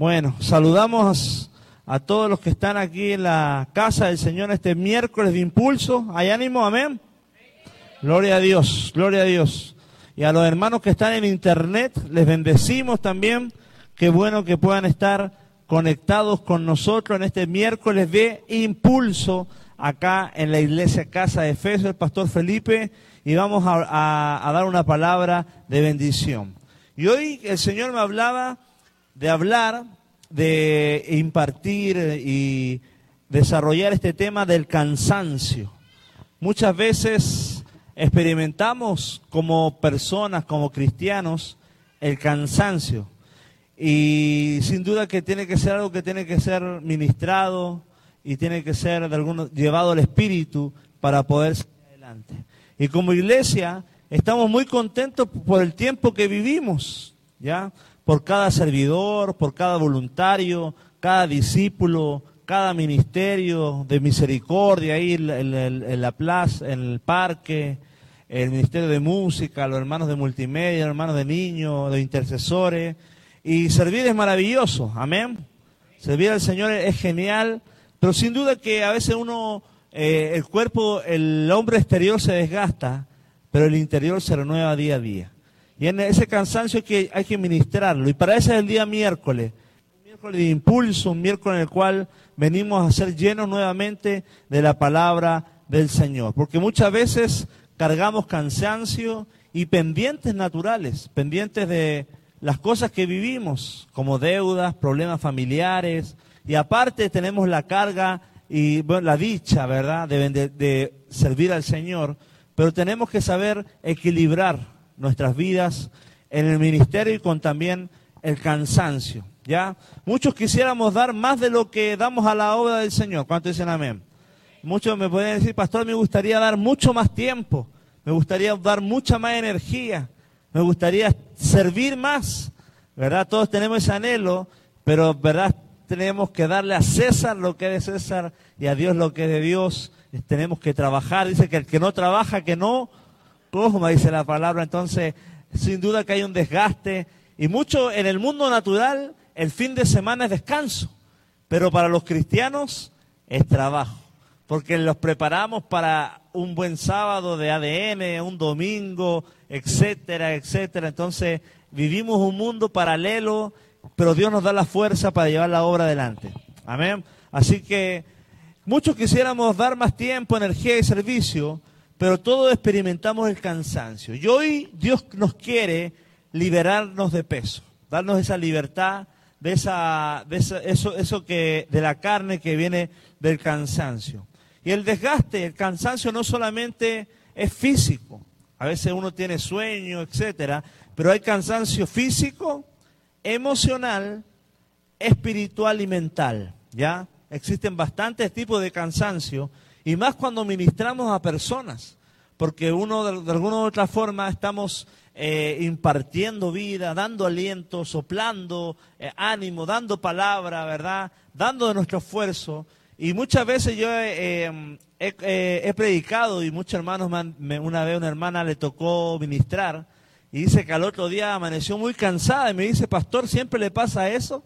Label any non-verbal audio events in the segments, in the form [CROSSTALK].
Bueno, saludamos a todos los que están aquí en la casa del Señor este miércoles de impulso. ¿Hay ánimo? Amén. Gloria a Dios, gloria a Dios. Y a los hermanos que están en internet, les bendecimos también. Qué bueno que puedan estar conectados con nosotros en este miércoles de impulso acá en la iglesia Casa de Efesios, el pastor Felipe, y vamos a, a dar una palabra de bendición. Y hoy el Señor me hablaba de hablar, de impartir y desarrollar este tema del cansancio. Muchas veces experimentamos como personas, como cristianos, el cansancio. Y sin duda que tiene que ser algo que tiene que ser ministrado y tiene que ser de alguno, llevado al espíritu para poder salir adelante. Y como iglesia estamos muy contentos por el tiempo que vivimos, ¿ya? Por cada servidor, por cada voluntario, cada discípulo, cada ministerio de misericordia ahí en, la plaza, en el parque, el ministerio de música, los hermanos de multimedia, los hermanos de niños, de intercesores. Y servir es maravilloso, amén. Servir al Señor es genial, pero sin duda que a veces uno, eh, el cuerpo, el hombre exterior se desgasta, pero el interior se renueva día a día. Y en ese cansancio que, hay que ministrarlo. Y para eso es el día miércoles. Un miércoles de impulso, un miércoles en el cual venimos a ser llenos nuevamente de la palabra del Señor. Porque muchas veces cargamos cansancio y pendientes naturales, pendientes de las cosas que vivimos, como deudas, problemas familiares. Y aparte tenemos la carga y la dicha, ¿verdad?, de, de servir al Señor. Pero tenemos que saber equilibrar nuestras vidas en el ministerio y con también el cansancio. ¿Ya? Muchos quisiéramos dar más de lo que damos a la obra del Señor. ¿Cuántos dicen amén? Muchos me pueden decir, pastor, me gustaría dar mucho más tiempo, me gustaría dar mucha más energía, me gustaría servir más, ¿verdad? Todos tenemos ese anhelo, pero, ¿verdad? Tenemos que darle a César lo que es de César y a Dios lo que es de Dios. Tenemos que trabajar. Dice que el que no trabaja, que no como dice la palabra. Entonces, sin duda que hay un desgaste. Y mucho en el mundo natural, el fin de semana es descanso. Pero para los cristianos es trabajo. Porque los preparamos para un buen sábado de ADN, un domingo, etcétera, etcétera. Entonces, vivimos un mundo paralelo, pero Dios nos da la fuerza para llevar la obra adelante. Amén. Así que muchos quisiéramos dar más tiempo, energía y servicio, pero todos experimentamos el cansancio. Y hoy Dios nos quiere liberarnos de peso, darnos esa libertad de, esa, de eso, eso que, de la carne que viene del cansancio. Y el desgaste, el cansancio no solamente es físico, a veces uno tiene sueño, etcétera, pero hay cansancio físico, emocional, espiritual y mental, ¿ya? Existen bastantes tipos de cansancio y más cuando ministramos a personas, porque uno de, alguna u otra forma estamos eh, impartiendo vida, dando aliento, soplando eh, ánimo, dando palabra, ¿verdad? Dando de nuestro esfuerzo. Y muchas veces yo he, eh, predicado y muchos hermanos, una vez una hermana le tocó ministrar y dice que al otro día amaneció muy cansada y me dice, pastor, siempre le pasa eso,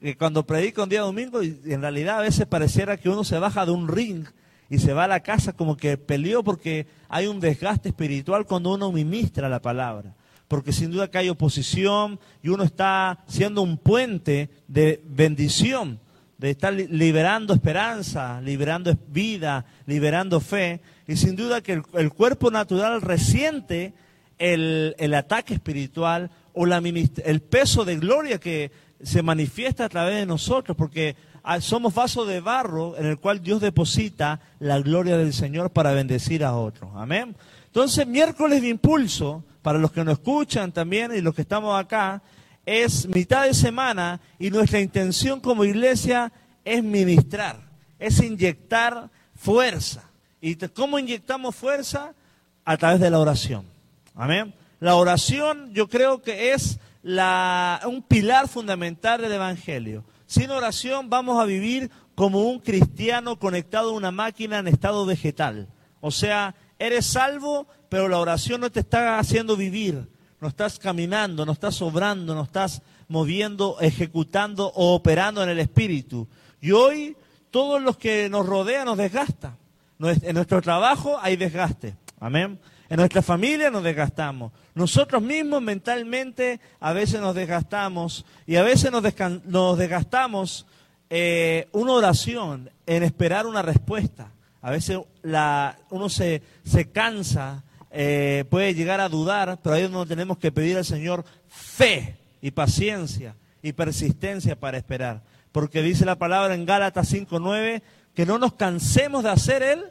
que cuando predica un día domingo y en realidad a veces pareciera que uno se baja de un ring y se va a la casa como que peleó porque hay un desgaste espiritual cuando uno ministra la palabra. Porque sin duda que hay oposición y uno está siendo un puente de bendición, de estar liberando esperanza, liberando vida, liberando fe. Y sin duda que el, cuerpo natural resiente el, ataque espiritual o la, el peso de gloria que se manifiesta a través de nosotros, porque somos vasos de barro en el cual Dios deposita la gloria del Señor para bendecir a otros. Amén. Entonces, miércoles de impulso, para los que nos escuchan también y los que estamos acá, es mitad de semana y nuestra intención como iglesia es ministrar, es inyectar fuerza. ¿Y cómo inyectamos fuerza? A través de la oración. Amén. La oración yo creo que es la, un pilar fundamental del Evangelio. Sin oración vamos a vivir como un cristiano conectado a una máquina en estado vegetal. O sea, eres salvo, pero la oración no te está haciendo vivir. No estás caminando, no estás obrando, no estás moviendo, ejecutando o operando en el espíritu. Y hoy todos los que nos rodean nos desgastan. En nuestro trabajo hay desgaste. Amén. En nuestra familia nos desgastamos. Nosotros mismos mentalmente a veces nos desgastamos y a veces nos, desgastamos eh, una oración en esperar una respuesta. A veces la, uno se, se cansa, eh, puede llegar a dudar, pero ahí es donde tenemos que pedir al Señor fe y paciencia y persistencia para esperar. Porque dice la palabra en Gálatas 5.9 que no nos cansemos de hacer el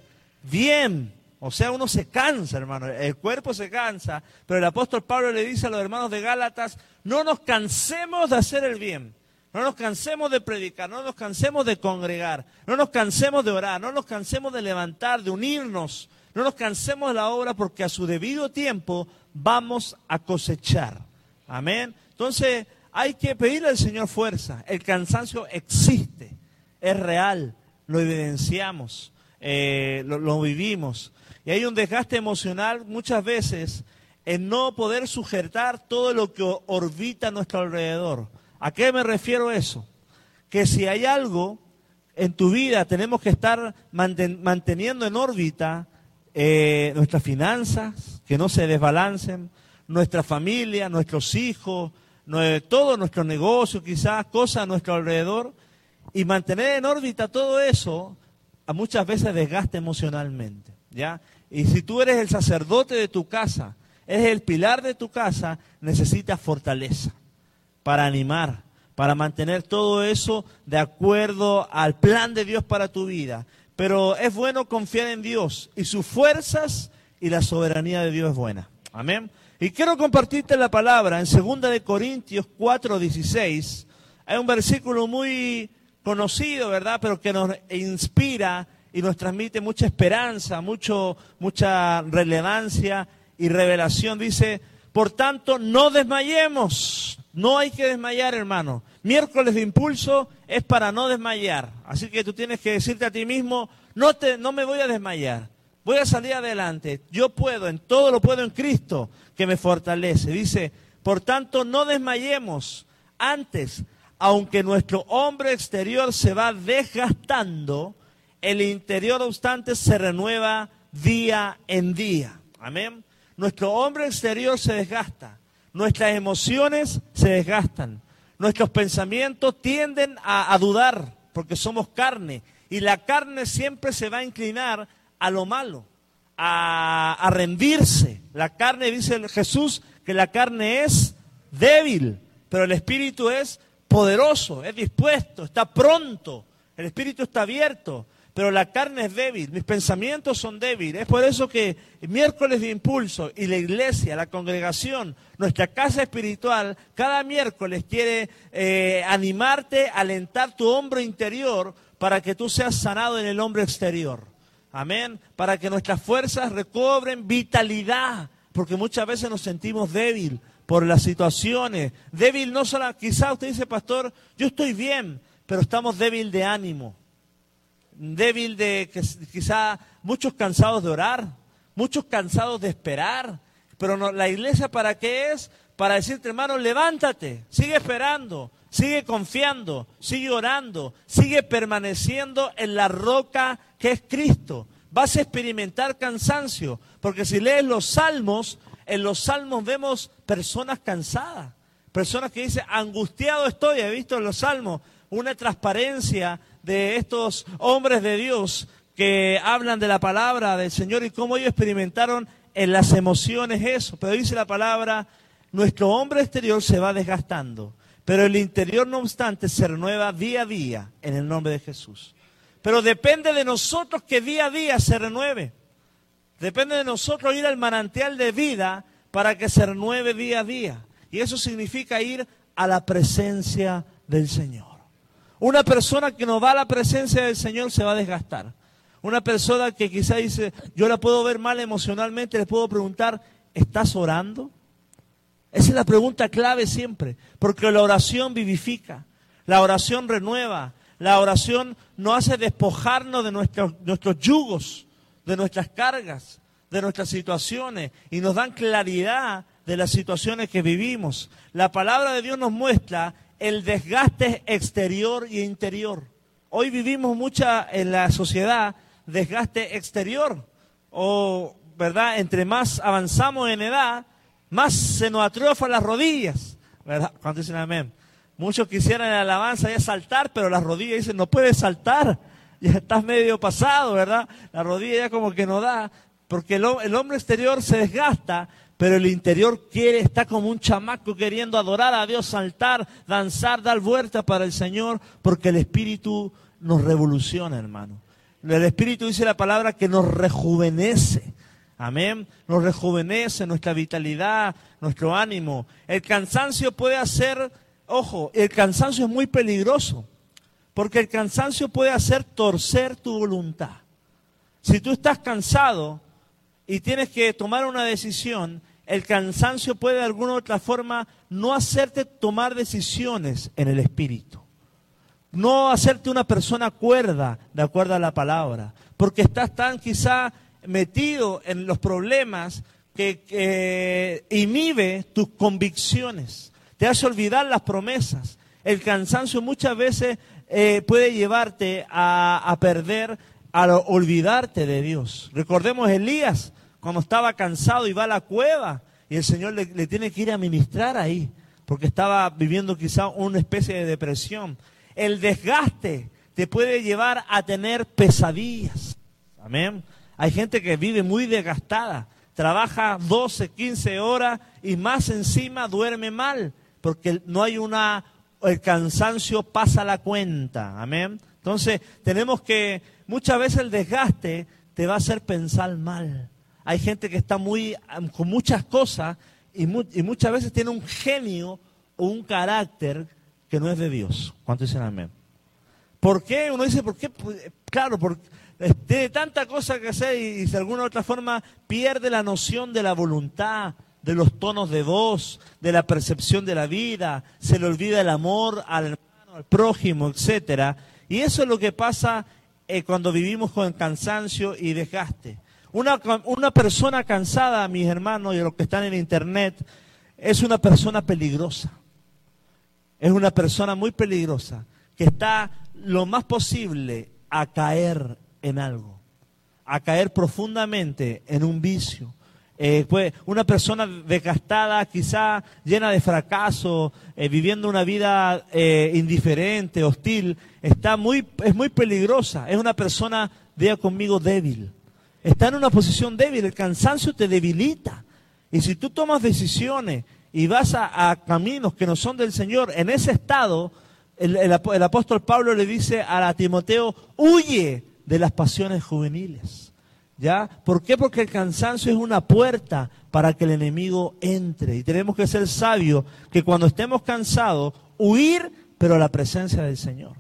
bien. O sea, uno se cansa, hermano. El cuerpo se cansa. Pero el apóstol Pablo le dice a los hermanos de Gálatas, no nos cansemos de hacer el bien. No nos cansemos de predicar, no nos cansemos de congregar, no nos cansemos de orar, no nos cansemos de levantar, de unirnos, no nos cansemos de la obra porque a su debido tiempo vamos a cosechar. Amén. Entonces hay que pedirle al Señor fuerza. El cansancio existe, es real, lo evidenciamos, eh, lo, vivimos. Y hay un desgaste emocional muchas veces en no poder sujetar todo lo que orbita a nuestro alrededor. ¿A qué me refiero eso? Que si hay algo en tu vida, tenemos que estar manteniendo en órbita eh, nuestras finanzas, que no se desbalancen, nuestra familia, nuestros hijos, todo nuestro negocio, quizás cosas a nuestro alrededor, y mantener en órbita todo eso, a muchas veces desgasta emocionalmente, ¿ya? Y si tú eres el sacerdote de tu casa, eres el pilar de tu casa, necesitas fortaleza para animar, para mantener todo eso de acuerdo al plan de Dios para tu vida. Pero es bueno confiar en Dios y sus fuerzas y la soberanía de Dios es buena. Amén. Y quiero compartirte la palabra en 2 de Corintios 4:16. Hay un versículo muy conocido, ¿verdad? Pero que nos inspira y nos transmite mucha esperanza, mucho, mucha relevancia y revelación. Dice, por tanto, no desmayemos. No hay que desmayar, hermano. Miércoles de impulso es para no desmayar. Así que tú tienes que decirte a ti mismo, no, te, no me voy a desmayar. Voy a salir adelante. Yo puedo, en todo lo puedo en Cristo que me fortalece. Dice, por tanto, no desmayemos. Antes, aunque nuestro hombre exterior se va desgastando, el interior obstante se renueva día en día. Amén. Nuestro hombre exterior se desgasta, nuestras emociones se desgastan, nuestros pensamientos tienden a, dudar porque somos carne y la carne siempre se va a inclinar a lo malo, a, rendirse. La carne, dice Jesús, que la carne es débil, pero el espíritu es poderoso, es dispuesto, está pronto, el espíritu está abierto, pero la carne es débil, mis pensamientos son débiles. Es por eso que miércoles de impulso y la iglesia, la congregación, nuestra casa espiritual, cada miércoles quiere eh, animarte, alentar tu hombro interior para que tú seas sanado en el hombro exterior. Amén. Para que nuestras fuerzas recobren vitalidad, porque muchas veces nos sentimos débil por las situaciones. Débil no solo, quizá usted dice, pastor, yo estoy bien, pero estamos débil de ánimo. Débil de quizá muchos cansados de orar, muchos cansados de esperar. Pero no, la iglesia para qué es? Para decirte, hermano, levántate, sigue esperando, sigue confiando, sigue orando, sigue permaneciendo en la roca que es Cristo. Vas a experimentar cansancio, porque si lees los salmos, en los salmos vemos personas cansadas, personas que dicen, angustiado estoy, he visto en los salmos una transparencia de estos hombres de Dios que hablan de la palabra del Señor y cómo ellos experimentaron en las emociones eso. Pero dice la palabra, nuestro hombre exterior se va desgastando pero el interior, no obstante, se renueva día a día en el nombre de Jesús. Pero depende de nosotros que día a día se renueve. Depende de nosotros ir al manantial de vida para que se renueve día a día. Y eso significa ir a la presencia del Señor. Una persona que no va a la presencia del Señor se va a desgastar. Una persona que quizá dice, yo la puedo ver mal emocionalmente, le puedo preguntar, ¿estás orando? Esa es la pregunta clave siempre, porque la oración vivifica, la oración renueva, la oración no hace despojarnos de nuestros, nuestros yugos, de nuestras cargas, de nuestras situaciones, y nos dan claridad de las situaciones que vivimos. La palabra de Dios nos muestra el desgaste exterior y interior. Hoy vivimos mucha en la sociedad desgaste exterior o, ¿verdad? Entre más avanzamos en edad, más se nos atrofan las rodillas, ¿verdad? Cuando dicen amén. Muchos quisieran la alabanza ya saltar, pero las rodillas dicen, no puedes saltar, [LAUGHS] ya estás medio pasado, ¿verdad? La rodilla ya como que no da, porque el hombre exterior se desgasta, pero el interior quiere, está como un chamaco queriendo adorar a Dios, saltar, danzar, dar vuelta para el Señor, porque el Espíritu nos revoluciona, hermano. El Espíritu dice la palabra que nos rejuvenece. Amén. Nos rejuvenece nuestra vitalidad, nuestro ánimo. El cansancio puede hacer, ojo, el cansancio es muy peligroso, porque el cansancio puede hacer torcer tu voluntad. Si tú estás cansado y tienes que tomar una decisión, el cansancio puede de alguna u otra forma no hacerte tomar decisiones en el espíritu. No hacerte una persona cuerda de acuerdo a la palabra, porque estás tan quizá metido en los problemas que, inhibe tus convicciones, te hace olvidar las promesas. El cansancio muchas veces eh, puede llevarte a, perder, a olvidarte de Dios. Recordemos Elías, cuando estaba cansado y va a la cueva y el Señor le, tiene que ir a ministrar ahí, porque estaba viviendo quizá una especie de depresión el desgaste te puede llevar a tener pesadillas. Amén. Hay gente que vive muy desgastada, trabaja 12, 15 horas y más encima duerme mal, porque no hay una, el cansancio pasa la cuenta. Amén. Entonces, tenemos que, muchas veces el desgaste te va a hacer pensar mal. Hay gente que está muy, con muchas cosas y, y muchas veces tiene un genio o un carácter que no es de Dios. ¿Cuánto dicen amén? ¿Por qué? Uno dice, ¿por qué? Pues, claro, porque tiene tanta cosa que hacer y, de alguna u otra forma pierde la noción de la voluntad, de los tonos de voz, de la percepción de la vida, se le olvida el amor al hermano, al prójimo, etcétera. Y eso es lo que pasa eh, cuando vivimos con cansancio y desgaste. Una, una persona cansada, mis hermanos y los que están en internet, es una persona peligrosa es una persona muy peligrosa que está lo más posible a caer en algo, a caer profundamente en un vicio. Pues una persona desgastada, quizá llena de fracaso, eh, viviendo una vida eh, indiferente, hostil, está muy, es muy peligrosa. Es una persona, diga conmigo, débil. Está en una posición débil. El cansancio te debilita. Y si tú tomas decisiones y vas a, caminos que no son del Señor, en ese estado, el, apóstol Pablo le dice a Timoteo, huye de las pasiones juveniles. ¿Ya? ¿Por qué? Porque el cansancio es una puerta para que el enemigo entre. Y tenemos que ser sabios que cuando estemos cansados, huir, pero a la presencia del Señor.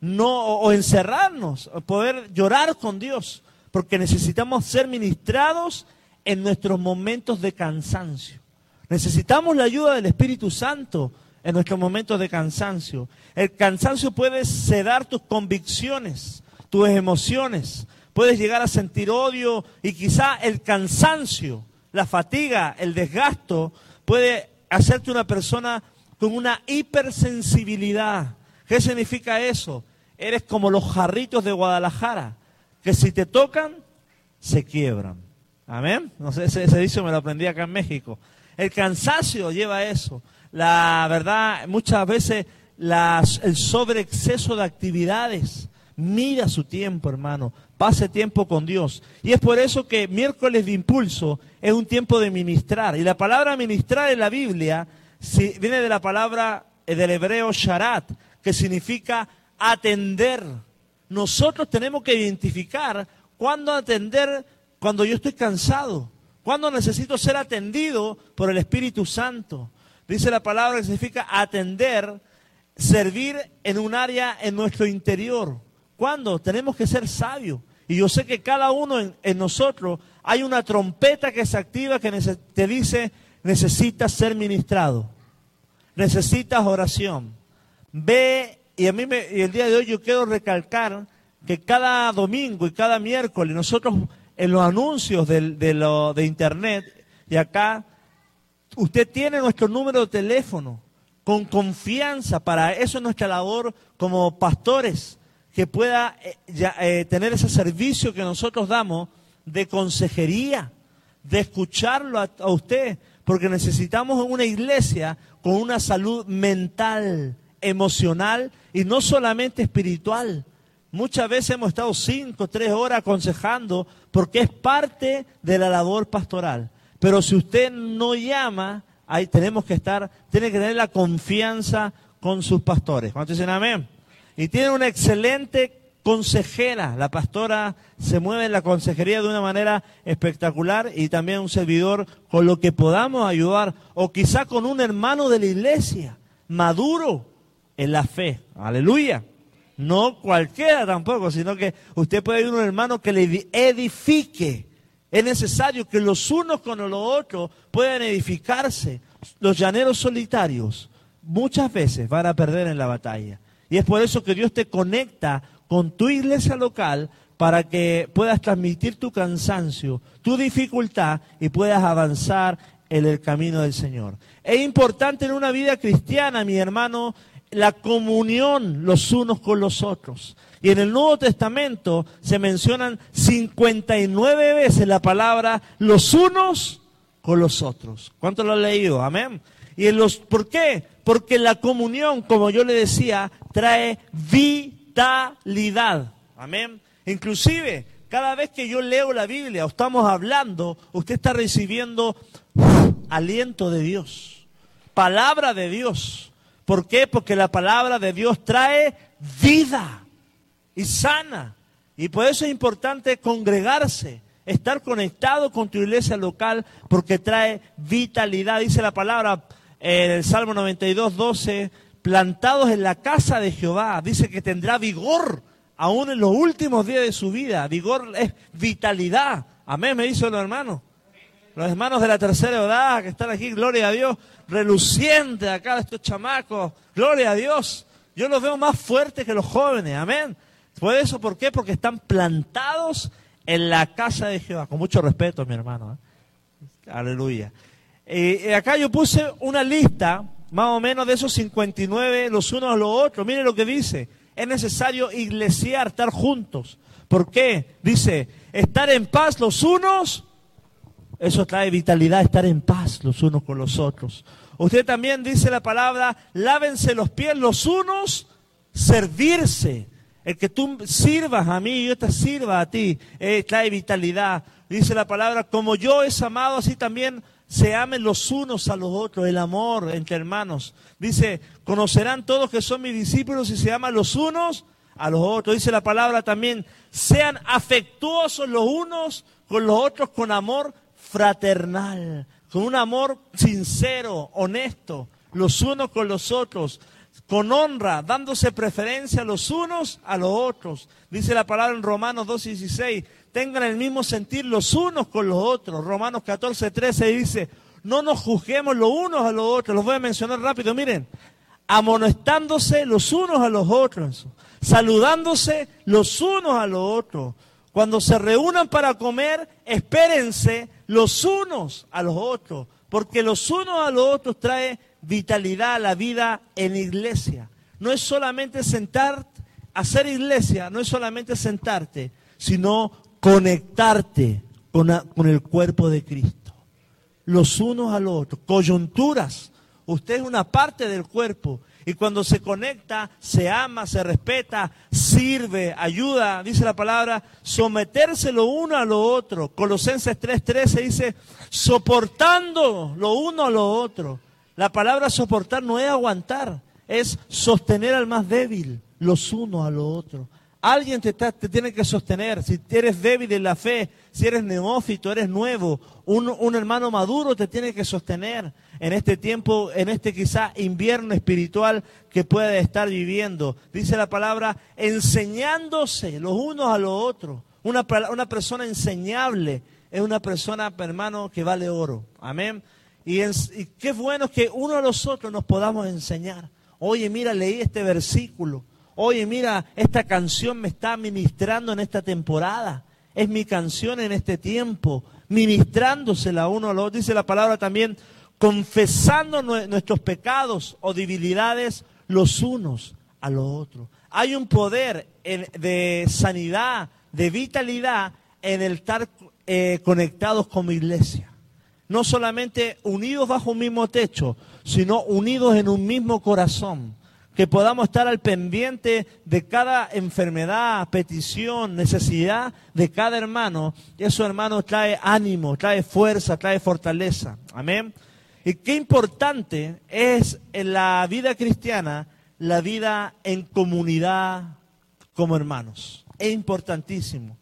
No, o encerrarnos, poder llorar con Dios, porque necesitamos ser ministrados en nuestros momentos de cansancio. Necesitamos la ayuda del Espíritu Santo en nuestros momentos de cansancio. El cansancio puede sedar tus convicciones, tus emociones. Puedes llegar a sentir odio y quizá el cansancio, la fatiga, el desgasto puede hacerte una persona con una hipersensibilidad. ¿Qué significa eso? Eres como los jarritos de Guadalajara, que si te tocan, se quiebran. Amén. No sé, ese, ese dicho me lo aprendí acá en México. El cansancio lleva a eso. La verdad, muchas veces el sobreexceso de actividades. Mira su tiempo, hermano. Pase tiempo con Dios. Y es por eso que miércoles de impulso es un tiempo de ministrar. Y la palabra ministrar en la Biblia viene de la palabra eh, del hebreo sharat, que significa atender. Nosotros tenemos que identificar cuándo atender cuando yo estoy cansado. ¿Cuándo necesito ser atendido por el Espíritu Santo? Dice la palabra que significa atender, servir en un área en nuestro interior. ¿Cuándo? Tenemos que ser sabios. Y yo sé que cada uno en, nosotros hay una trompeta que se activa que te dice, necesitas ser ministrado. Necesitas oración. Ve, y a mí me, y el día de hoy yo quiero recalcar que cada domingo y cada miércoles nosotros en los anuncios de, de, lo, de internet y acá Usted tiene nuestro número de teléfono con confianza. Para eso es nuestra labor como pastores, que pueda eh, eh, tener ese servicio que nosotros damos de consejería, de escucharlo a, a usted, porque necesitamos una iglesia con una salud mental, emocional y no solamente espiritual. Muchas veces hemos estado cinco, tres horas aconsejando porque es parte de la labor pastoral. Pero si usted no llama, ahí tenemos que estar, tiene que tener la confianza con sus pastores. ¿Cuántos dicen amén? Y tiene una excelente consejera. La pastora se mueve en la consejería de una manera espectacular y también un servidor con lo que podamos ayudar. O quizá con un hermano de la iglesia, maduro en la fe. Aleluya. No cualquiera tampoco, sino que usted puede ir a un hermano que le edifique. Es necesario que los unos con los otros puedan edificarse. Los llaneros solitarios muchas veces van a perder en la batalla. Y es por eso que Dios te conecta con tu iglesia local para que puedas transmitir tu cansancio, tu dificultad y puedas avanzar en el camino del Señor. Es importante en una vida cristiana, mi hermano, la comunión los unos con los otros. Y en el Nuevo Testamento se mencionan 59 veces la palabra los unos con los otros. ¿Cuánto lo han leído? Amén. ¿Y en los, por qué? Porque la comunión, como yo le decía, trae vitalidad. Amén. Inclusive, cada vez que yo leo la Biblia o estamos hablando, usted está recibiendo aliento de Dios, palabra de Dios. ¿Por qué? Porque la palabra de Dios trae vida y sana. Y por eso es importante congregarse, estar conectado con tu iglesia local, porque trae vitalidad. Dice la palabra en el Salmo 92, 12, plantados en la casa de Jehová. Dice que tendrá vigor aún en los últimos días de su vida. Vigor es vitalidad. Amén, me dice los hermanos. Los hermanos de la tercera edad que están aquí, gloria a Dios reluciente acá de estos chamacos. Gloria a Dios. Yo los veo más fuertes que los jóvenes. Amén. ¿Por eso? ¿Por qué? Porque están plantados en la casa de Jehová. Con mucho respeto, mi hermano. ¿eh? Aleluya. Y acá yo puse una lista, más o menos, de esos 59, los unos a los otros. Mire lo que dice. Es necesario iglesiar, estar juntos. ¿Por qué? Dice, estar en paz los unos eso trae vitalidad, estar en paz los unos con los otros. Usted también dice la palabra, lávense los pies los unos, servirse. El que tú sirvas a mí yo te sirva a ti, eh, trae vitalidad. Dice la palabra, como yo es amado, así también se amen los unos a los otros, el amor entre hermanos. Dice, conocerán todos que son mis discípulos y se aman los unos a los otros. Dice la palabra también, sean afectuosos los unos con los otros con amor fraternal, con un amor sincero, honesto, los unos con los otros, con honra, dándose preferencia los unos a los otros. Dice la palabra en Romanos 2.16, tengan el mismo sentir los unos con los otros. Romanos 14.13 dice, no nos juzguemos los unos a los otros. Los voy a mencionar rápido, miren. Amonestándose los unos a los otros, saludándose los unos a los otros. Cuando se reúnan para comer, espérense los unos a los otros, porque los unos a los otros trae vitalidad a la vida en iglesia. No es solamente sentarte, hacer iglesia, no es solamente sentarte, sino conectarte con, con el cuerpo de Cristo. Los unos a los otros, coyunturas. Usted es una parte del cuerpo y cuando se conecta, se ama, se respeta, sirve, ayuda, dice la palabra, someterse lo uno a lo otro. Colosenses 3:13 dice, soportando lo uno a lo otro. La palabra soportar no es aguantar, es sostener al más débil, los unos a los otros. Alguien te, te, tiene que sostener. Si eres débil en la fe, si eres neófito, eres nuevo, un, un, hermano maduro te tiene que sostener en este tiempo, en este quizá invierno espiritual que puede estar viviendo. Dice la palabra, enseñándose los unos a los otros. Una, una persona enseñable es una persona, hermano, que vale oro. Amén. Y, y qué bueno que uno a los otros nos podamos enseñar. Oye, mira, leí este versículo oye, mira, esta canción me está ministrando en esta temporada, es mi canción en este tiempo, ministrándosela uno a otro. Dice la palabra también, confesando nuestros pecados o debilidades los unos a los otros. Hay un poder de sanidad, de vitalidad en el estar eh, conectados como iglesia. No solamente unidos bajo un mismo techo, sino unidos en un mismo corazón. Que podamos estar al pendiente de cada enfermedad, petición, necesidad de cada hermano. Eso, hermano, trae ánimo, trae fuerza, trae fortaleza. Amén. Y qué importante es en la vida cristiana la vida en comunidad como hermanos. Es importantísimo.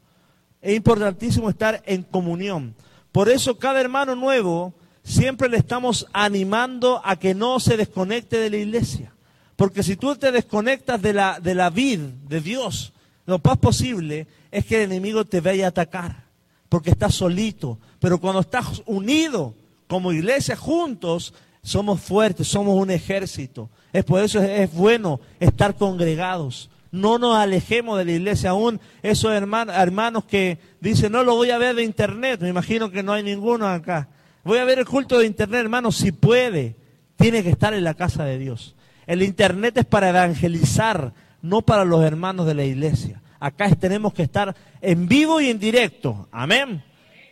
Es importantísimo estar en comunión. Por eso cada hermano nuevo siempre le estamos animando a que no se desconecte de la iglesia. Porque si tú te desconectas de la, de la vid, de Dios, lo más posible es que el enemigo te vaya a atacar. Porque estás solito. Pero cuando estás unido como iglesia juntos, somos fuertes, somos un ejército. Es por eso es, bueno estar congregados. No nos alejemos de la iglesia. Aún esos hermanos, hermanos que dicen, no lo voy a ver de internet. Me imagino que no hay ninguno acá. Voy a ver el culto de internet, hermano. Si puede, tiene que estar en la casa de Dios. El internet es para evangelizar, no para los hermanos de la iglesia. Acá tenemos que estar en vivo y en directo. Amén.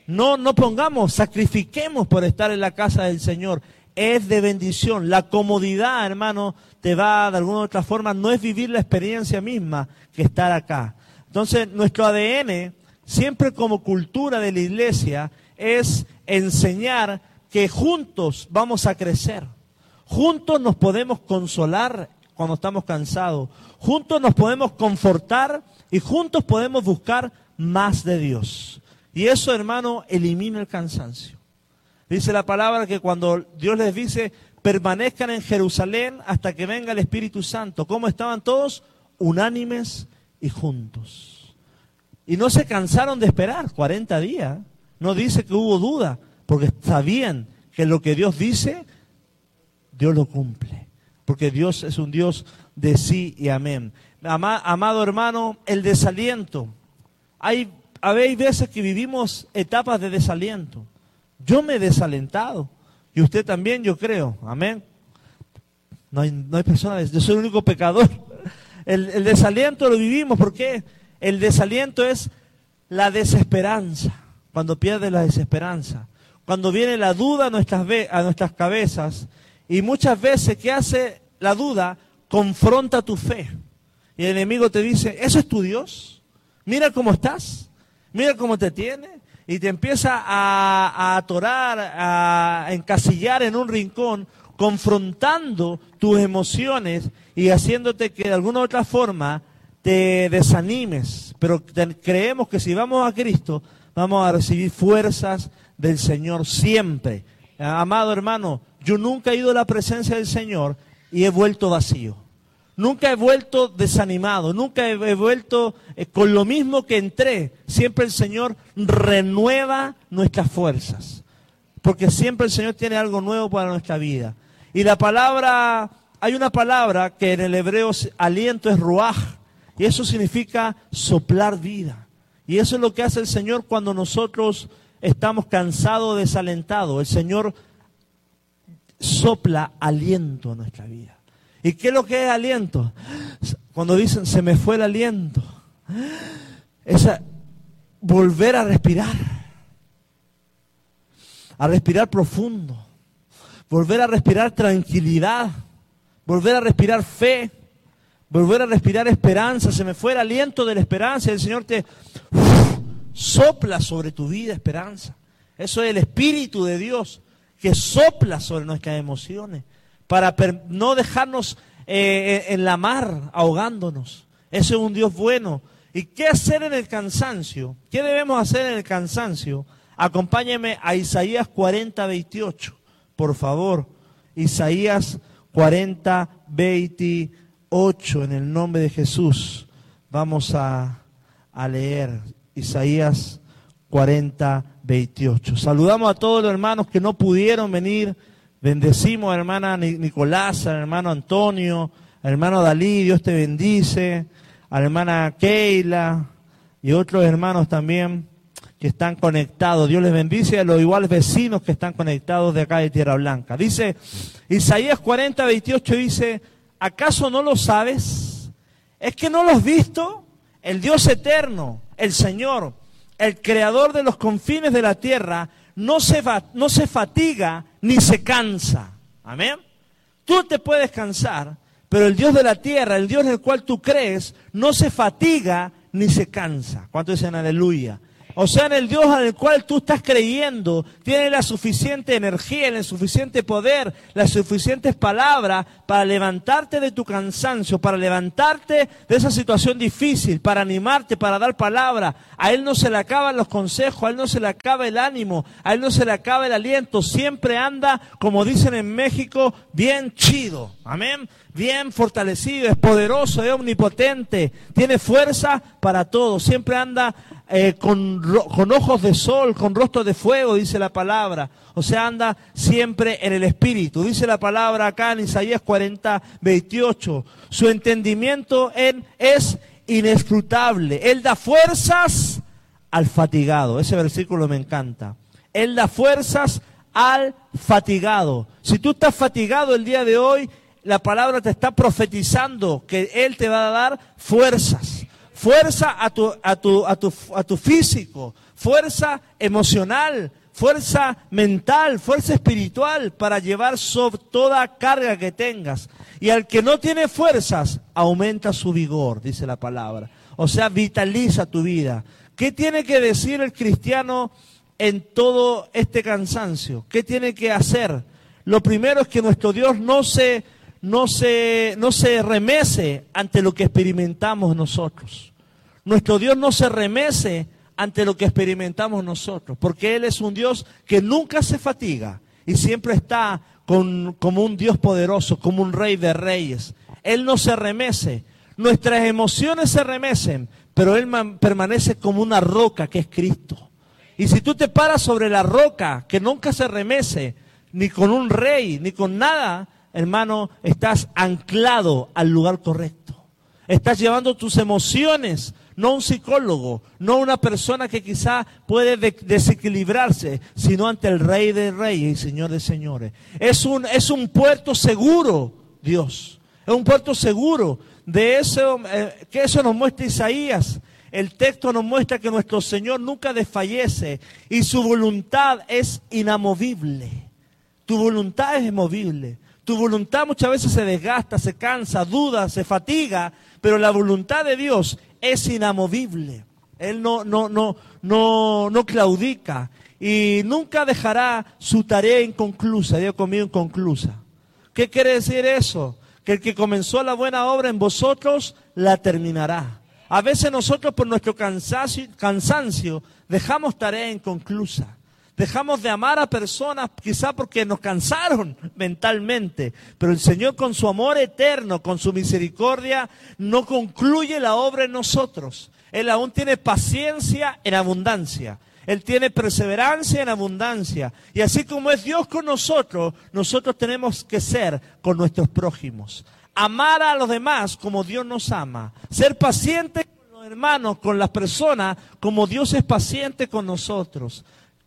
No, no pongamos, sacrifiquemos por estar en la casa del Señor es de bendición. La comodidad, hermano, te va de alguna u otra forma, no es vivir la experiencia misma que estar acá. Entonces, nuestro ADN, siempre como cultura de la iglesia, es enseñar que juntos vamos a crecer. Juntos nos podemos consolar cuando estamos cansados. Juntos nos podemos confortar y juntos podemos buscar más de Dios. Y eso, hermano, elimina el cansancio. Dice la palabra que cuando Dios les dice, permanezcan en Jerusalén hasta que venga el Espíritu Santo, ¿cómo estaban todos? Unánimes y juntos. Y no se cansaron de esperar 40 días. No dice que hubo duda, porque sabían que lo que Dios dice, Dios lo cumple. Porque Dios es un Dios de sí y amén. amado hermano, el desaliento. Hay, hay veces que vivimos etapas de desaliento. Yo me he desalentado. Y usted también, yo creo. Amén. No hay, no hay personas, yo soy el único pecador. [LAUGHS] El, desaliento lo vivimos. porque El desaliento es la desesperanza. Cuando pierde la desesperanza. Cuando viene la duda a nuestras, a nuestras cabezas. Y muchas veces, ¿qué hace la duda? Confronta tu fe. Y el enemigo te dice, ¿eso es tu Dios? Mira cómo estás. Mira cómo te tiene y te empieza a, atorar, a encasillar en un rincón, confrontando tus emociones y haciéndote que de alguna u otra forma te desanimes. Pero creemos que si vamos a Cristo, vamos a recibir fuerzas del Señor siempre. Amado hermano, yo nunca he ido a la presencia del Señor y he vuelto vacío. Nunca he vuelto desanimado, nunca he vuelto eh, con lo mismo que entré. Siempre el Señor renueva nuestras fuerzas, porque siempre el Señor tiene algo nuevo para nuestra vida. Y la palabra, hay una palabra que en el hebreo aliento es ruaj, y eso significa soplar vida. Y eso es lo que hace el Señor cuando nosotros estamos cansados, desalentados. El Señor sopla aliento a nuestra vida. ¿Y qué es lo que es aliento? Cuando dicen, se me fue el aliento. Es volver a respirar. A respirar profundo. Volver a respirar tranquilidad. Volver a respirar fe. Volver a respirar esperanza. Se me fue el aliento de la esperanza. El Señor te sopla sobre tu vida esperanza. Eso es el Espíritu de Dios que sopla sobre nuestras emociones para no dejarnos eh, en la mar ahogándonos. Ese es un Dios bueno. ¿Y qué hacer en el cansancio? ¿Qué debemos hacer en el cansancio? Acompáñeme a Isaías 40, 28, por favor. Isaías 40, 28, en el nombre de Jesús. Vamos a, a leer Isaías 40, 28. Saludamos a todos los hermanos que no pudieron venir Bendecimos a hermana Nicolás, al hermano Antonio, al hermano Dalí, Dios te bendice, a la hermana Keila y otros hermanos también. que están conectados. Dios les bendice a los iguales vecinos que están conectados de acá de Tierra Blanca. Dice Isaías 40, 28 dice, ¿acaso no lo sabes? ¿Es que no lo has visto? El Dios eterno, el Señor, el creador de los confines de la tierra, no se, no se fatiga ni se cansa. Amén. Tú te puedes cansar, pero el Dios de la tierra, el Dios en el cual tú crees, no se fatiga ni se cansa. ¿Cuántos dicen aleluya? O sea, en el Dios al cual tú estás creyendo, tiene la suficiente energía, el suficiente poder, las suficientes palabras para levantarte de tu cansancio, para levantarte de esa situación difícil, para animarte, para dar palabra. A Él no se le acaban los consejos, a Él no se le acaba el ánimo, a Él no se le acaba el aliento. Siempre anda, como dicen en México, bien chido. Amén. Bien fortalecido, es poderoso, es omnipotente, tiene fuerza para todo. Siempre anda eh, con, con, ojos de sol, con rostro de fuego, dice la palabra. O sea, anda siempre en el espíritu. Dice la palabra acá en Isaías 40, 28. Su entendimiento en, es inescrutable. Él da fuerzas al fatigado. Ese versículo me encanta. Él da fuerzas al fatigado. Si tú estás fatigado el día de hoy, la palabra te está profetizando que Él te va a dar fuerzas fuerza a tu, a tu, a tu, a tu físico, fuerza emocional, fuerza mental, fuerza espiritual para llevar sobre toda carga que tengas. Y al que no tiene fuerzas, aumenta su vigor, dice la palabra. O sea, vitaliza tu vida. ¿Qué tiene que decir el cristiano en todo este cansancio? ¿Qué tiene que hacer? Lo primero es que nuestro Dios no se, no se, no se remece ante lo que experimentamos nosotros. Nuestro Dios no se remece ante lo que experimentamos nosotros, porque Él es un Dios que nunca se fatiga y siempre está como un Dios poderoso, como un rey de reyes. Él no se remece. Nuestras emociones se remecen, pero Él permanece como una roca que es Cristo. Y si tú te paras sobre la roca que nunca se remece, ni con un rey, ni con nada, hermano, estás anclado al lugar correcto. Estás llevando tus emociones no un psicólogo, no una persona que quizá puede desequilibrarse, sino ante el Rey de Reyes y Señor de Señores. Es un, es un puerto seguro, Dios. Es un puerto seguro. De eso, eh, que eso nos muestra Isaías. El texto nos muestra que nuestro Señor nunca desfallece y su voluntad es inamovible. Tu voluntad es inmovible. Tu voluntad muchas veces se desgasta, se cansa, duda, se fatiga, pero la voluntad de Dios es inamovible. Él no, no, no, no, no claudica y nunca dejará su tarea inconclusa. Dios conmigo inconclusa. ¿Qué quiere decir eso? Que el que comenzó la buena obra en vosotros la terminará. A veces nosotros por nuestro cansancio, cansancio dejamos tarea inconclusa. Dejamos de amar a personas quizá porque nos cansaron mentalmente, pero el Señor con su amor eterno, con su misericordia, no concluye la obra en nosotros. Él aún tiene paciencia en abundancia. Él tiene perseverancia en abundancia. Y así como es Dios con nosotros, nosotros tenemos que ser con nuestros prójimos. Amar a los demás como Dios nos ama. Ser paciente con los hermanos, con las personas, como Dios es paciente con nosotros.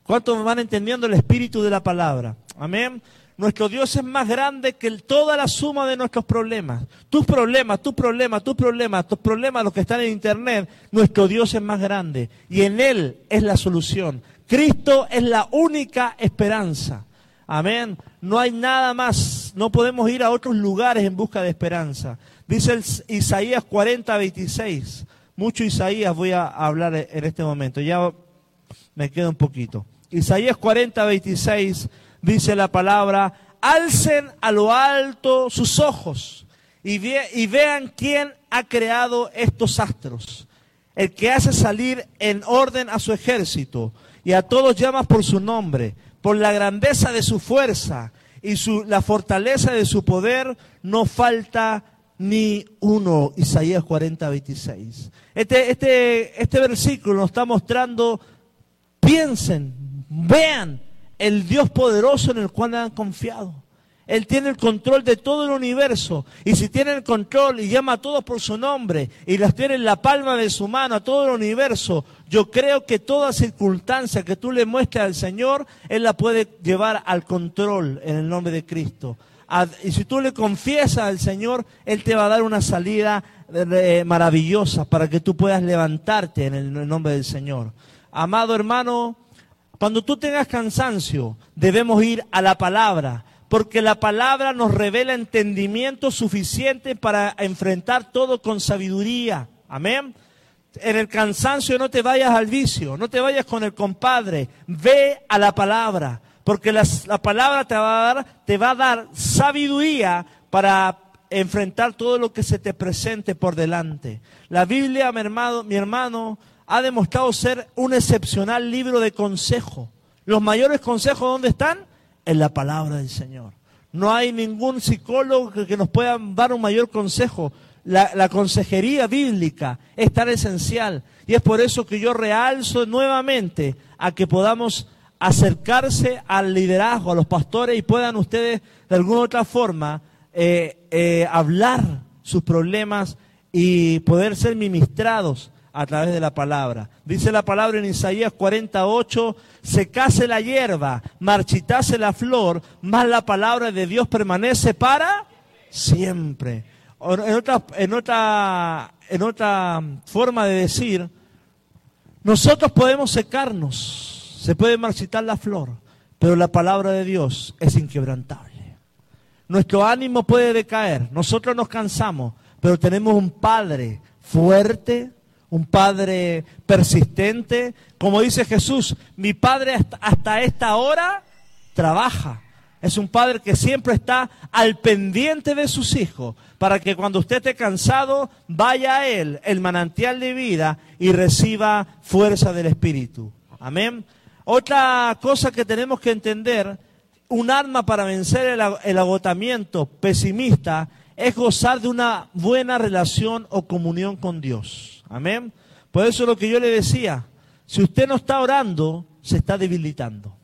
¿Cuántos van entendiendo el espíritu de la palabra? Amén. Nuestro Dios es más grande que toda la suma de nuestros problemas. Tus problemas, tus problemas, tus problemas, tus problemas, los que están en internet, nuestro Dios es más grande. Y en Él es la solución. Cristo es la única esperanza. Amén. No hay nada más. No podemos ir a otros lugares en busca de esperanza. Dice Isaías 40, 26. Mucho Isaías voy a hablar en este momento. Ya me queda un poquito. Isaías 40, 26 dice la palabra, alcen a lo alto sus ojos y, vean quién ha creado estos astros, el que hace salir en orden a su ejército y a todos llama por su nombre, por la grandeza de su fuerza y su, la fortaleza de su poder, no falta ni uno. Isaías 40, 26. Este, este, este versículo nos está mostrando, piensen, Vean el Dios poderoso en el cual han confiado. Él tiene el control de todo el universo. Y si tiene el control y llama a todos por su nombre y las tiene en la palma de su mano a todo el universo, yo creo que toda circunstancia que tú le muestres al Señor, Él la puede llevar al control en el nombre de Cristo. Y si tú le confiesas al Señor, Él te va a dar una salida eh, maravillosa para que tú puedas levantarte en el nombre del Señor. Amado hermano, cuando tú tengas cansancio, debemos ir a la palabra porque la palabra nos revela entendimiento suficiente para enfrentar todo con sabiduría. Amén. En el cansancio no te vayas al vicio, no te vayas con el compadre, ve a la palabra, porque la, palabra te va, a dar, sabiduría para enfrentar todo lo que se te presente por delante. La Biblia, mi hermano, ha demostrado ser un excepcional libro de consejo. Los mayores consejos, ¿dónde están? en la palabra del Señor. No hay ningún psicólogo que nos pueda dar un mayor consejo. La, consejería bíblica es tan esencial y es por eso que yo realzo nuevamente a que podamos acercarse al liderazgo, a los pastores y puedan ustedes de alguna otra forma eh, eh, hablar sus problemas y poder ser ministrados a través de la palabra. Dice la palabra en Isaías 48, secase la hierba, marchitase la flor, más la palabra de Dios permanece para siempre. En otra, en otra, en otra forma de decir, nosotros podemos secarnos, se puede marchitar la flor, pero la palabra de Dios es inquebrantable. Nuestro ánimo puede decaer, nosotros nos cansamos, pero tenemos un Padre fuerte, un padre persistente. Como dice Jesús, mi padre hasta, esta hora trabaja. Es un padre que siempre está al pendiente de sus hijos, para que cuando usted esté cansado, vaya a Él, el manantial de vida, y reciba fuerza del Espíritu. Amén. Otra cosa que tenemos que entender, un arma para vencer el, el agotamiento pesimista es gozar de una buena relación o comunión con Dios. Amén. Por eso lo que yo le decía, si usted no está orando, se está debilitando.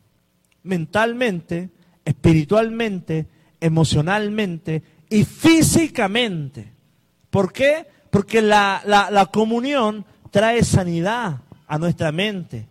Mentalmente, espiritualmente, emocionalmente y físicamente. ¿Por qué? Porque la, la, comunión trae sanidad a nuestra mente.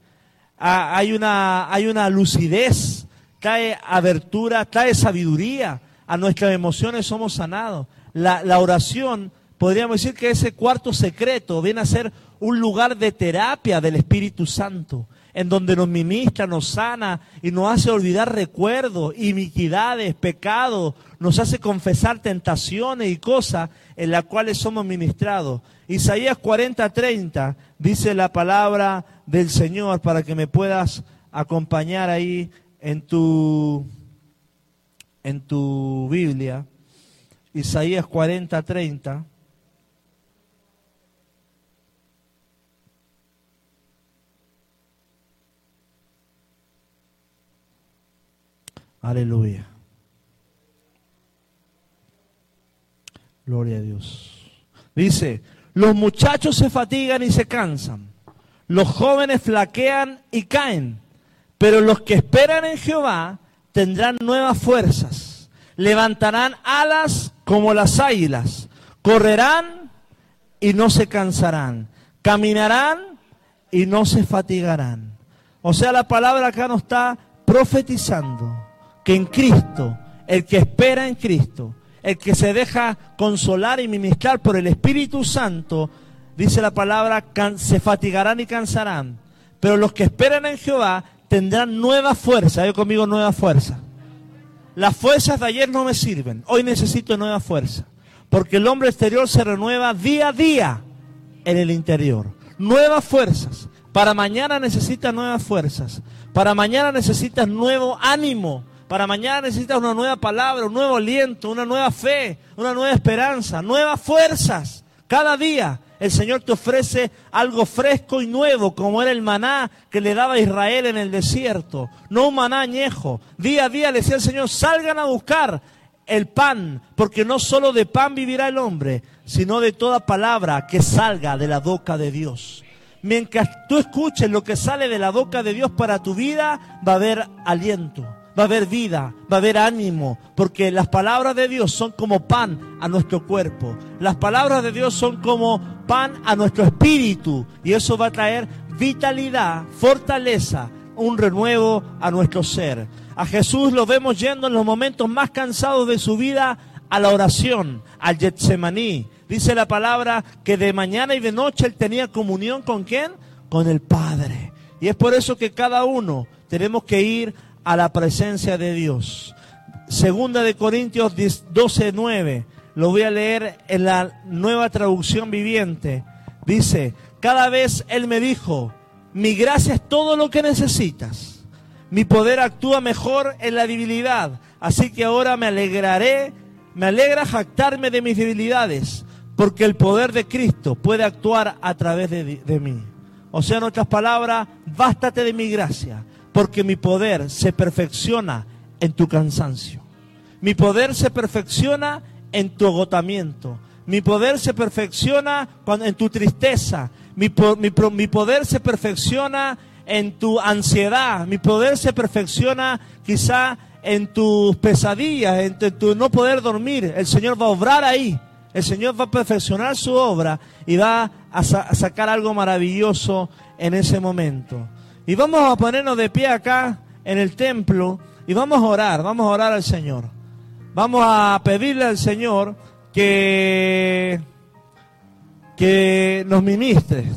hay, una, hay una lucidez, trae abertura, trae sabiduría. A nuestras emociones somos sanados. La, la oración podríamos decir que ese cuarto secreto viene a ser un lugar de terapia del Espíritu Santo, en donde nos ministra, nos sana y nos hace olvidar recuerdos, iniquidades, pecados, nos hace confesar tentaciones y cosas en las cuales somos ministrados. Isaías 40:30 dice la palabra del Señor para que me puedas acompañar ahí en tu en tu Biblia. Isaías 40:30 Aleluya. Gloria a Dios. Dice, los muchachos se fatigan y se cansan, los jóvenes flaquean y caen, pero los que esperan en Jehová tendrán nuevas fuerzas, levantarán alas como las águilas, correrán y no se cansarán, caminarán y no se fatigarán. O sea, la palabra acá no está profetizando que en Cristo, el que espera en Cristo, el que se deja consolar y ministrar por el Espíritu Santo, dice la palabra, se fatigarán y cansarán. Pero los que esperan en Jehová tendrán nueva fuerza. Yo conmigo nueva fuerza. Las fuerzas de ayer no me sirven. Hoy necesito nueva fuerza. Porque el hombre exterior se renueva día a día en el interior. Nuevas fuerzas. Para mañana necesitas nuevas fuerzas. Para mañana necesitas nuevo ánimo. Para mañana necesitas una nueva palabra, un nuevo aliento, una nueva fe, una nueva esperanza, nuevas fuerzas. Cada día el Señor te ofrece algo fresco y nuevo, como era el maná que le daba a Israel en el desierto. No un maná añejo. Día a día le decía el Señor, salgan a buscar el pan, porque no solo de pan vivirá el hombre, sino de toda palabra que salga de la boca de Dios. Mientras tú escuches lo que sale de la boca de Dios para tu vida, va a haber aliento va a haber vida, va a haber ánimo, porque las palabras de Dios son como pan a nuestro cuerpo. Las palabras de Dios son como pan a nuestro espíritu y eso va a traer vitalidad, fortaleza, un renuevo a nuestro ser. A Jesús lo vemos yendo en los momentos más cansados de su vida a la oración, al Getsemaní. Dice la palabra que de mañana y de noche él tenía comunión con quién? Con el Padre. Y es por eso que cada uno tenemos que ir a la presencia de Dios. Segunda de Corintios 12, 9. Lo voy a leer en la nueva traducción viviente. Dice, cada vez Él me dijo, mi gracia es todo lo que necesitas. Mi poder actúa mejor en la debilidad. Así que ahora me alegraré, me alegra jactarme de mis debilidades, porque el poder de Cristo puede actuar a través de, de mí. O sea, en otras palabras, bástate de mi gracia porque mi poder se perfecciona en tu cansancio. Mi poder se perfecciona en tu agotamiento. Mi poder se perfecciona en tu tristeza. Mi, poder se perfecciona en tu ansiedad. Mi poder se perfecciona quizá en tus pesadillas, en tu, no poder dormir. El Señor va a obrar ahí. El Señor va a perfeccionar su obra y va a sacar algo maravilloso en ese momento. Y vamos a ponernos de pie acá en el templo y vamos a orar, vamos a orar al Señor. Vamos a pedirle al Señor que, que nos ministre,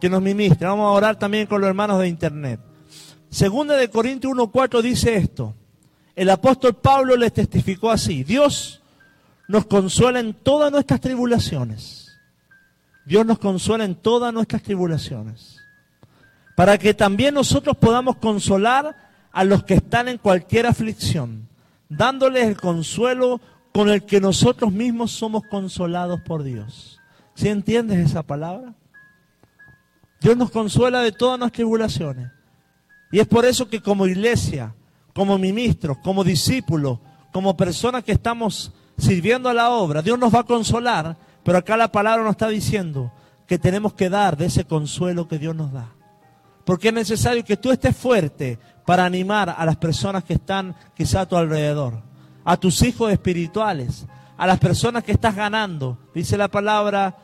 que nos ministre. Vamos a orar también con los hermanos de internet. Segunda de Corintios 1.4 dice esto. El apóstol Pablo les testificó así. Dios nos consuela en todas nuestras tribulaciones. Dios nos consuela en todas nuestras tribulaciones para que también nosotros podamos consolar a los que están en cualquier aflicción, dándoles el consuelo con el que nosotros mismos somos consolados por Dios. ¿Sí entiendes esa palabra? Dios nos consuela de todas nuestras tribulaciones. Y es por eso que como iglesia, como ministros, como discípulos, como personas que estamos sirviendo a la obra, Dios nos va a consolar, pero acá la palabra nos está diciendo que tenemos que dar de ese consuelo que Dios nos da. Porque es necesario que tú estés fuerte para animar a las personas que están quizá a tu alrededor, a tus hijos espirituales, a las personas que estás ganando. Dice la palabra,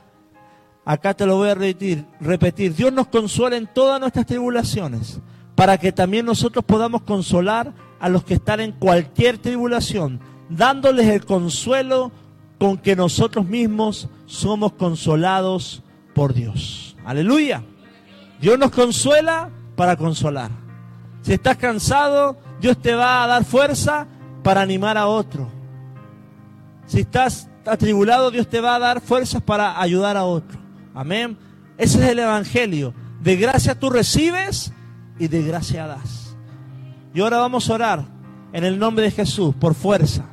acá te lo voy a repetir, repetir, Dios nos consuela en todas nuestras tribulaciones, para que también nosotros podamos consolar a los que están en cualquier tribulación, dándoles el consuelo con que nosotros mismos somos consolados por Dios. Aleluya. Dios nos consuela para consolar. Si estás cansado, Dios te va a dar fuerza para animar a otro. Si estás atribulado, Dios te va a dar fuerzas para ayudar a otro. Amén. Ese es el Evangelio. De gracia tú recibes y de gracia das. Y ahora vamos a orar en el nombre de Jesús por fuerza,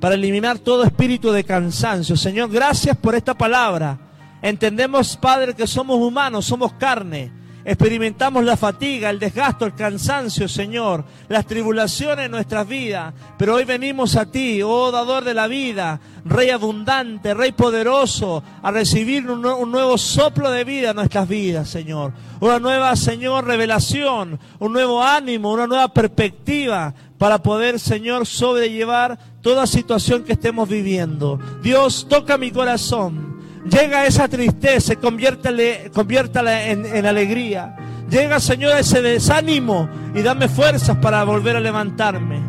para eliminar todo espíritu de cansancio. Señor, gracias por esta palabra. Entendemos, Padre, que somos humanos, somos carne Experimentamos la fatiga, el desgasto, el cansancio, Señor, las tribulaciones en nuestras vidas. Pero hoy venimos a ti, oh dador de la vida, Rey abundante, Rey poderoso, a recibir un, nuevo soplo de vida en nuestras vidas, Señor. Una nueva, Señor, revelación, un nuevo ánimo, una nueva perspectiva para poder, Señor, sobrellevar toda situación que estemos viviendo. Dios, toca mi corazón. Llega esa tristeza, conviértala en, en alegría. Llega, Señor, ese desánimo y dame fuerzas para volver a levantarme.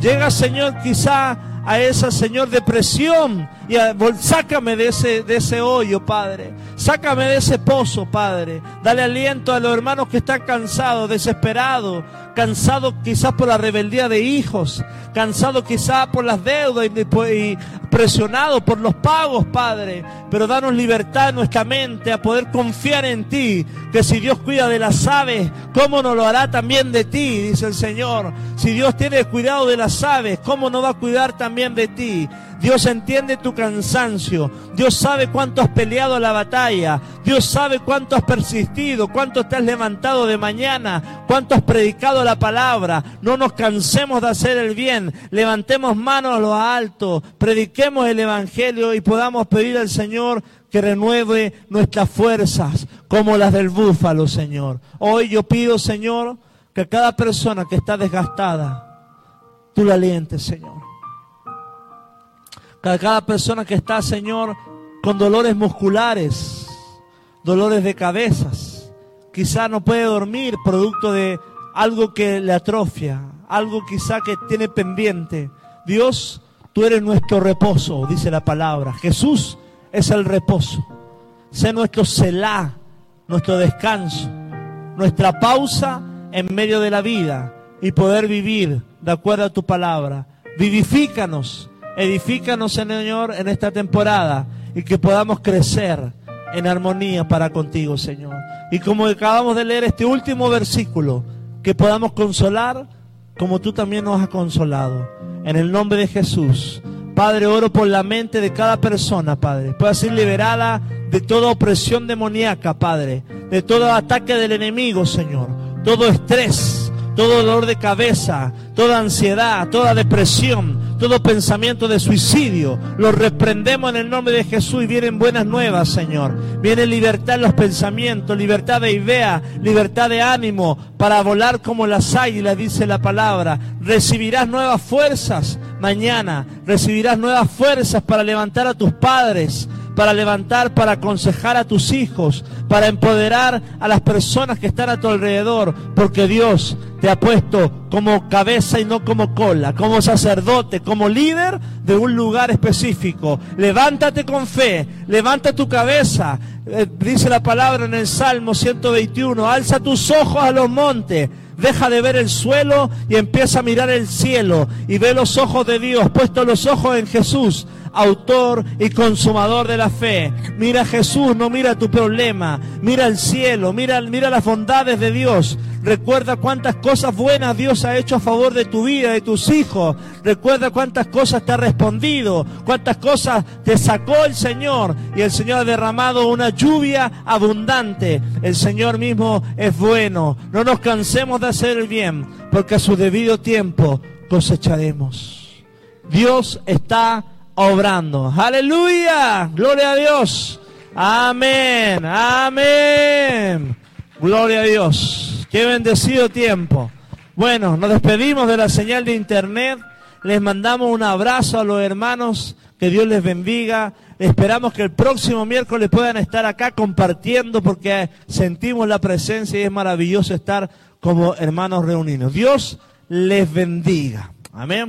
Llega, Señor, quizá a esa, Señor, depresión y sácame de ese, de ese hoyo, Padre. Sácame de ese pozo, Padre. Dale aliento a los hermanos que están cansados, desesperados, cansados quizás por la rebeldía de hijos, cansados quizás por las deudas y, presionados por los pagos, Padre. Pero danos libertad en nuestra mente a poder confiar en ti, que si Dios cuida de las aves, ¿cómo no lo hará también de ti? Dice el Señor. Si Dios tiene cuidado de las aves, ¿cómo no va a cuidar también de ti? Dios entiende tu cansancio. Dios sabe cuánto has peleado la batalla. Dios sabe cuánto has persistido, cuánto te has levantado de mañana, cuánto has predicado la palabra. No nos cansemos de hacer el bien. Levantemos manos a lo alto. Prediquemos el Evangelio y podamos pedir al Señor que renueve nuestras fuerzas como las del búfalo, Señor. Hoy yo pido, Señor, que cada persona que está desgastada, tú la alientes, Señor. Cada, persona que está, Señor, con dolores musculares, dolores de cabezas, quizá no puede dormir producto de algo que le atrofia, algo quizá que tiene pendiente. Dios, tú eres nuestro reposo, dice la palabra. Jesús es el reposo. Sé nuestro celá, nuestro descanso, nuestra pausa en medio de la vida y poder vivir de acuerdo a tu palabra. Vivifícanos, edifícanos, Señor, en esta temporada y que podamos crecer en armonía para contigo, Señor. Y como acabamos de leer este último versículo, que podamos consolar como tú también nos has consolado. En el nombre de Jesús. Padre, oro por la mente de cada persona, Padre. Pueda ser liberada de toda opresión demoníaca, Padre. De todo ataque del enemigo, Señor. Todo estrés, todo dolor de cabeza, toda ansiedad, toda depresión, todo pensamiento de suicidio. Lo reprendemos en el nombre de Jesús y vienen buenas nuevas, Señor. Viene libertad en los pensamientos, libertad de idea, libertad de ánimo para volar como las águilas, dice la palabra. Recibirás nuevas fuerzas mañana, recibirás nuevas fuerzas para levantar a tus padres, para levantar, para aconsejar a tus hijos, para empoderar a las personas que están a tu alrededor, porque Dios te ha puesto como cabeza y no como cola, como sacerdote, como líder de un lugar específico. Levántate con fe, levanta tu cabeza, eh, dice la palabra en el Salmo 121, alza tus ojos a los montes deja de ver el suelo y empieza a mirar el cielo y ve los ojos de Dios, puesto los ojos en Jesús, autor y consumador de la fe. Mira Jesús, no mira tu problema, mira el cielo, mira, mira las bondades de Dios. Recuerda cuántas cosas buenas Dios ha hecho a favor de tu vida, de tus hijos. Recuerda cuántas cosas te ha respondido, cuántas cosas te sacó el Señor. Y el Señor ha derramado una lluvia abundante. El Señor mismo es bueno. No nos cansemos de hacer el bien, porque a su debido tiempo cosecharemos. Dios está obrando. Aleluya. Gloria a Dios. Amén. Amén. Gloria a Dios. Qué bendecido tiempo. Bueno, nos despedimos de la señal de internet. Les mandamos un abrazo a los hermanos. Que Dios les bendiga. Esperamos que el próximo miércoles puedan estar acá compartiendo porque sentimos la presencia y es maravilloso estar como hermanos reunidos. Dios les bendiga. Amén.